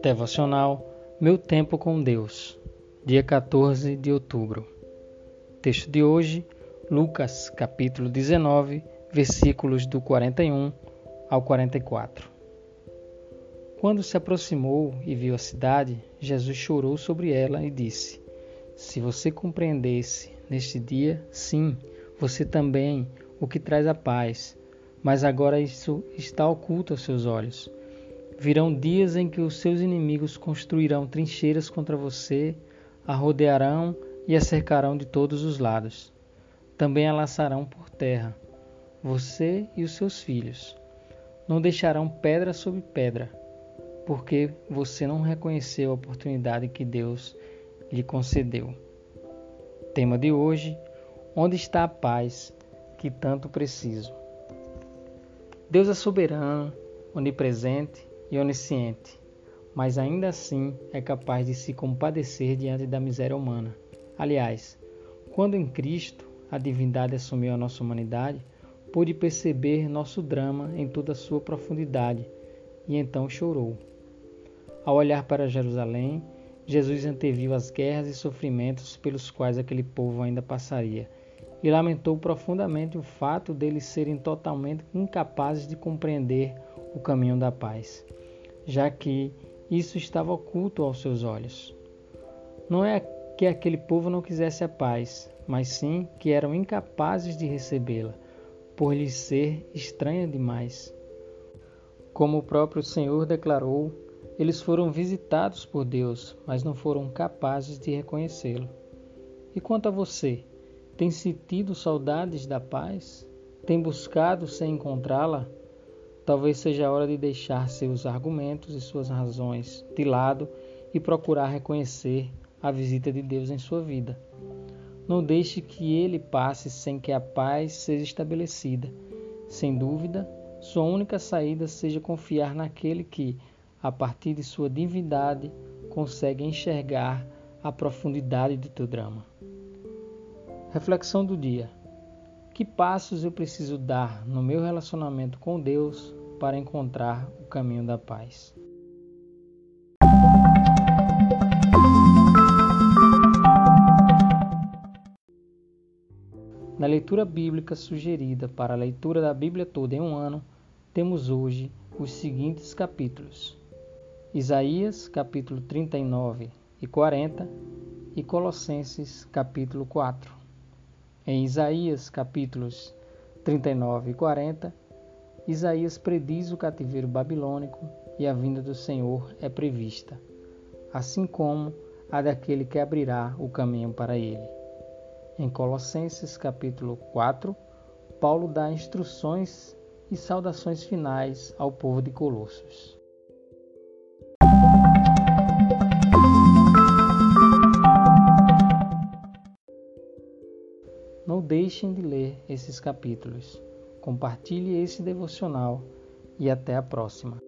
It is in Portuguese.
Devocional Meu Tempo com Deus, dia 14 de outubro. Texto de hoje, Lucas, capítulo 19, versículos do 41 ao 44. Quando se aproximou e viu a cidade, Jesus chorou sobre ela e disse: Se você compreendesse neste dia, sim, você também, o que traz a paz, mas agora isso está oculto aos seus olhos. Virão dias em que os seus inimigos construirão trincheiras contra você, a rodearão e a cercarão de todos os lados. Também a laçarão por terra, você e os seus filhos. Não deixarão pedra sobre pedra, porque você não reconheceu a oportunidade que Deus lhe concedeu. Tema de hoje: Onde está a paz que tanto preciso? Deus é soberano, onipresente e onisciente, mas ainda assim é capaz de se compadecer diante da miséria humana. Aliás, quando em Cristo a divindade assumiu a nossa humanidade, pôde perceber nosso drama em toda a sua profundidade e então chorou. Ao olhar para Jerusalém, Jesus anteviu as guerras e sofrimentos pelos quais aquele povo ainda passaria e lamentou profundamente o fato deles serem totalmente incapazes de compreender o caminho da paz já que isso estava oculto aos seus olhos. Não é que aquele povo não quisesse a paz, mas sim que eram incapazes de recebê-la, por lhes ser estranha demais. Como o próprio Senhor declarou, eles foram visitados por Deus, mas não foram capazes de reconhecê-lo. E quanto a você, tem sentido saudades da paz? Tem buscado sem encontrá-la? Talvez seja a hora de deixar seus argumentos e suas razões de lado e procurar reconhecer a visita de Deus em sua vida. Não deixe que ele passe sem que a paz seja estabelecida. Sem dúvida, sua única saída seja confiar naquele que, a partir de sua divindade, consegue enxergar a profundidade do teu drama. Reflexão do dia. Que passos eu preciso dar no meu relacionamento com Deus para encontrar o caminho da paz. Na leitura bíblica sugerida para a leitura da Bíblia toda em um ano, temos hoje os seguintes capítulos: Isaías, capítulo 39 e 40, e Colossenses, capítulo 4. Em Isaías, capítulos 39 e 40, Isaías prediz o cativeiro babilônico e a vinda do Senhor é prevista, assim como a daquele que abrirá o caminho para ele. Em Colossenses capítulo 4, Paulo dá instruções e saudações finais ao povo de Colossos. Não deixem de ler esses capítulos. Compartilhe esse devocional e até a próxima.